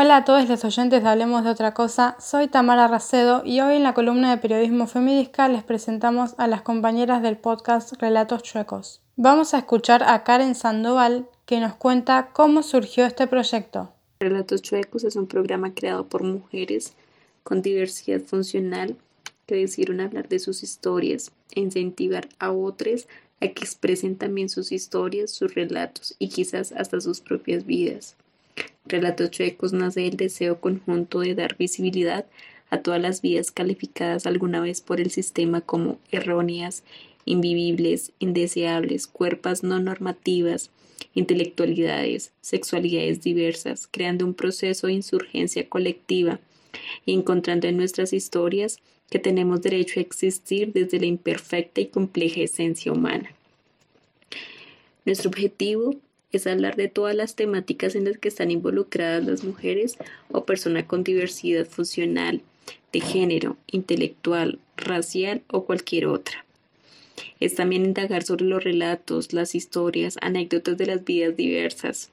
Hola a todos los oyentes de Hablemos de otra cosa, soy Tamara Racedo y hoy en la columna de periodismo feminista les presentamos a las compañeras del podcast Relatos Chuecos. Vamos a escuchar a Karen Sandoval que nos cuenta cómo surgió este proyecto. Relatos Chuecos es un programa creado por mujeres con diversidad funcional que decidieron hablar de sus historias e incentivar a otras a que expresen también sus historias, sus relatos y quizás hasta sus propias vidas. Relatos Chuecos nace del deseo conjunto de dar visibilidad a todas las vidas calificadas alguna vez por el sistema como erróneas, invivibles, indeseables, cuerpos no normativas, intelectualidades, sexualidades diversas, creando un proceso de insurgencia colectiva y encontrando en nuestras historias que tenemos derecho a existir desde la imperfecta y compleja esencia humana. Nuestro objetivo es hablar de todas las temáticas en las que están involucradas las mujeres o personas con diversidad funcional, de género, intelectual, racial o cualquier otra. Es también indagar sobre los relatos, las historias, anécdotas de las vidas diversas.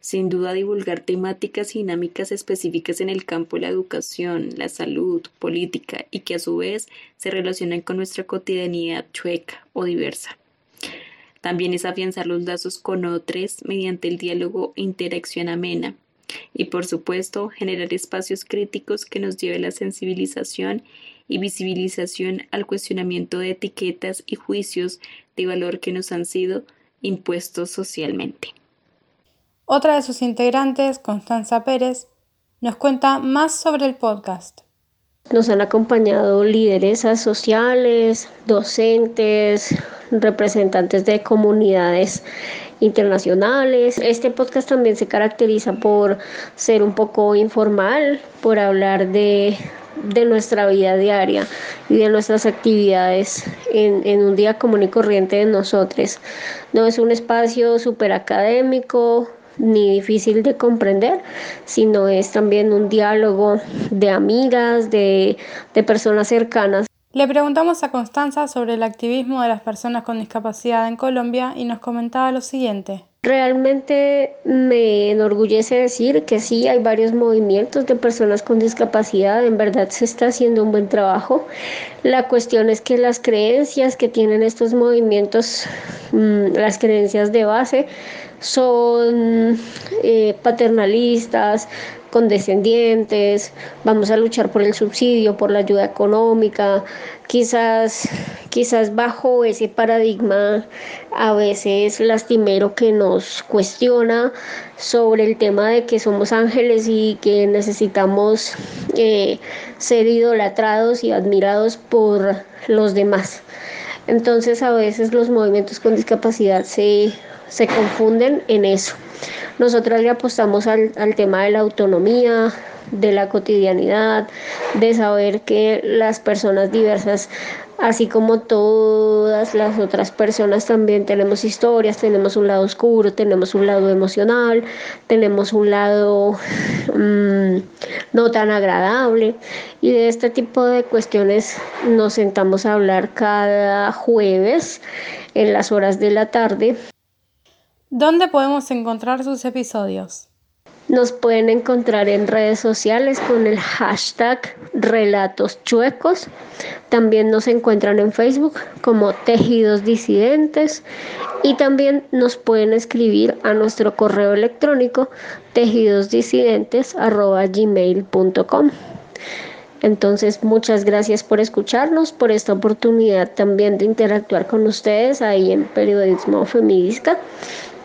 Sin duda divulgar temáticas y dinámicas específicas en el campo de la educación, la salud, política y que a su vez se relacionan con nuestra cotidianidad chueca o diversa. También es afianzar los lazos con otros mediante el diálogo e interacción amena. Y por supuesto, generar espacios críticos que nos lleve a la sensibilización y visibilización al cuestionamiento de etiquetas y juicios de valor que nos han sido impuestos socialmente. Otra de sus integrantes, Constanza Pérez, nos cuenta más sobre el podcast. Nos han acompañado lideresas sociales, docentes, representantes de comunidades internacionales. Este podcast también se caracteriza por ser un poco informal, por hablar de, nuestra vida diaria y de nuestras actividades en, en, un día común y corriente de nosotros. No es un espacio súper académico, ni difícil de comprender, sino es también un diálogo de amigas, de, de personas cercanas. Le preguntamos a Constanza sobre el activismo de las personas con discapacidad en Colombia y nos comentaba lo siguiente. Realmente me enorgullece decir que sí, hay varios movimientos de personas con discapacidad, en verdad se está haciendo un buen trabajo. La cuestión es que las creencias que tienen estos movimientos, mm, las creencias de base, son eh, paternalistas, condescendientes, vamos a luchar por el subsidio, por la ayuda económica, quizás, quizás bajo ese paradigma a veces lastimero que nos cuestiona sobre el tema de que somos ángeles y que necesitamos eh, ser idolatrados y admirados por los demás. Entonces a veces los movimientos con discapacidad se, se confunden en eso. Nosotros le apostamos al, tema de la autonomía, de la cotidianidad, de saber que las personas diversas, así como todas las otras personas, también tenemos historias, tenemos un lado oscuro, tenemos un lado emocional, tenemos un lado mm, no tan agradable. Y de este tipo de cuestiones nos sentamos a hablar cada jueves en las horas de la tarde ¿Dónde podemos encontrar sus episodios? Nos pueden encontrar en redes sociales con el hashtag Relatos Chuecos. También nos encuentran en Facebook como Tejidos Disidentes y también nos pueden escribir a nuestro correo electrónico tejidosdisidentes.gmail.com. Entonces, muchas gracias por escucharnos, por esta oportunidad también de interactuar con ustedes ahí en Periodismo Feminista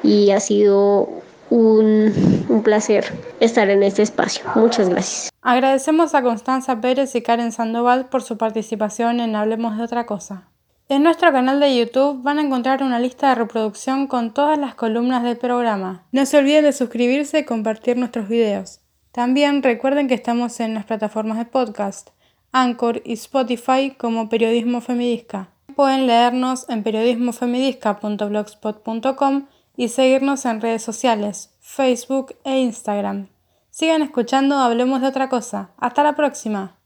y ha sido un, placer estar en este espacio. Muchas gracias. Agradecemos a Constanza Pérez y Karen Sandoval por su participación en Hablemos de otra cosa. En nuestro canal de YouTube van a encontrar una lista de reproducción con todas las columnas del programa. No se olviden de suscribirse y compartir nuestros videos. También recuerden que estamos en las plataformas de podcast, Anchor y Spotify como Periodismo Feminista. Pueden leernos en periodismofemidisca.blogspot.com y seguirnos en redes sociales, Facebook e Instagram. Sigan escuchando Hablemos de otra cosa. Hasta la próxima.